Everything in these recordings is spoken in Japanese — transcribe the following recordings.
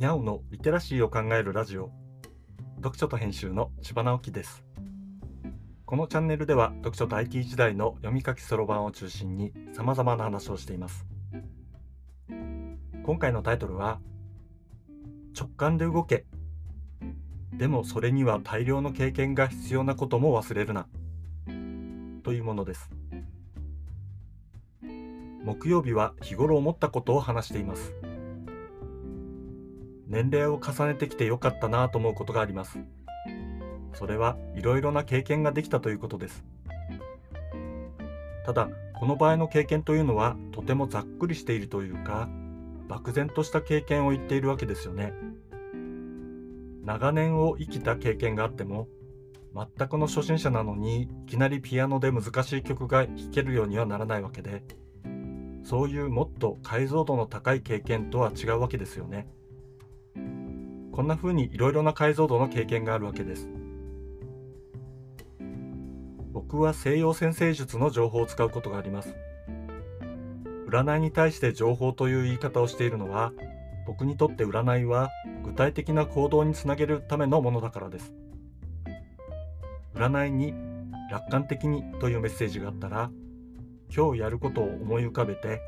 にゃおのリテラシーを考えるラジオ。読書と編集の千葉直樹です。このチャンネルでは読書と IT 時代の読み書きそろばんを中心に様々な話をしています。今回のタイトルは直感で動け。でもそれには大量の経験が必要なことも忘れるな。というものです。木曜日は日頃思ったことを話しています。年齢を重ねてきてよかったなと思うことがあります。それはいろいろな経験ができたということです。ただ、この場合の経験というのはとてもざっくりしているというか、漠然とした経験を言っているわけですよね。長年を生きた経験があっても、全くの初心者なのにいきなりピアノで難しい曲が弾けるようにはならないわけで、そういうもっと解像度の高い経験とは違うわけですよね。こんな風にいろいろな解像度の経験があるわけです。僕は西洋先生術の情報を使うことがあります。占いに対して情報という言い方をしているのは、僕にとって占いは具体的な行動につなげるためのものだからです。占いに楽観的にというメッセージがあったら、今日やることを思い浮かべて、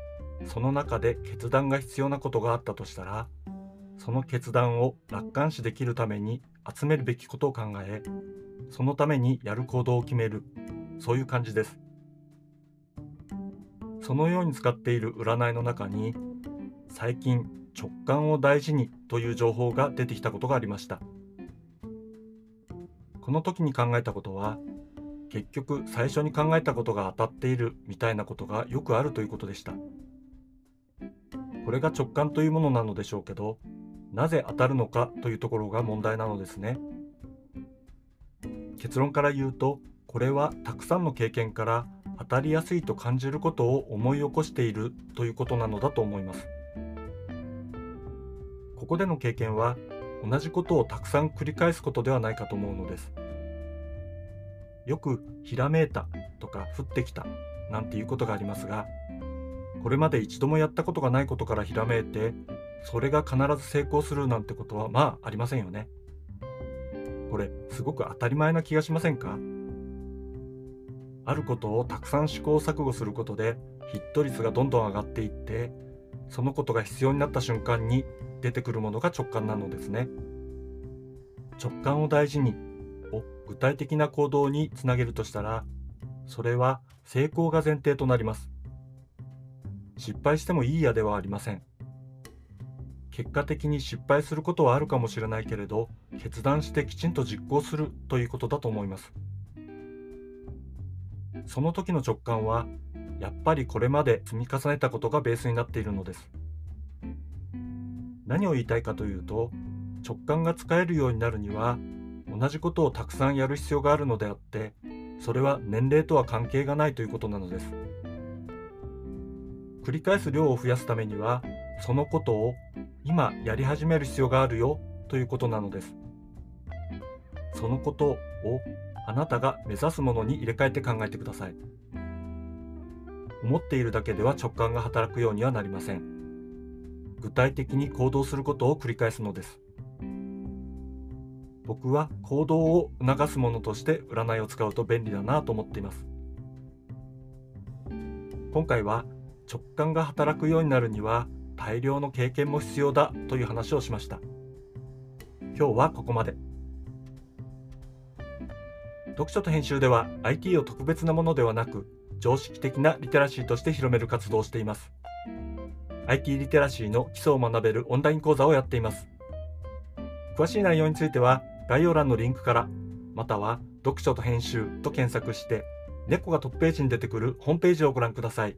その中で決断が必要なことがあったとしたら、その決断を楽観視できるために集めるべきことを考え、そのためにやる行動を決める、そういう感じです。そのように使っている占いの中に、最近直感を大事にという情報が出てきたことがありました。この時に考えたことは、結局最初に考えたことが当たっているみたいなことがよくあるということでした。これが直感というものなのでしょうけど、なぜ当たるのかというところが問題なのですね。結論から言うと、これはたくさんの経験から当たりやすいと感じることを思い起こしているということなのだと思います。ここでの経験は同じことをたくさん繰り返すことではないかと思うのです。よくひらめいたとか降ってきたなんていうことがありますが、これまで一度もやったことがないことからひらめいてそれが必ず成功するなんてことはまあありませんよね。これすごく当たり前な気がしませんか？あることをたくさん試行錯誤することでヒット率がどんどん上がっていってそのことが必要になった瞬間に出てくるものが直感なのですね。直感を大事にを具体的な行動につなげるとしたらそれは成功が前提となります。失敗してもいいやではありません。結果的に失敗することはあるかもしれないけれど決断してきちんと実行するということだと思います。その時の直感はやっぱりこれまで積み重ねたことがベースになっているのです。何を言いたいかというと直感が使えるようになるには同じことをたくさんやる必要があるのであってそれは年齢とは関係がないということなのです。繰り返す量を増やすためにはそのことを今やり始める必要があるよということなのです。そのことをあなたが目指すものに入れ替えて考えてください。思っているだけでは直感が働くようにはなりません。具体的に行動することを繰り返すのです。僕は行動を促すものとして占いを使うと便利だなと思っています。今回は直感が働くようになるには大量の経験も必要だという話をしました。今日はここまで。読書と編集では IT を特別なものではなく常識的なリテラシーとして広める活動をしています。IT リテラシーの基礎を学べるオンライン講座をやっています。詳しい内容については概要欄のリンクからまたは読書と編集と検索して猫がトップページに出てくるホームページをご覧ください。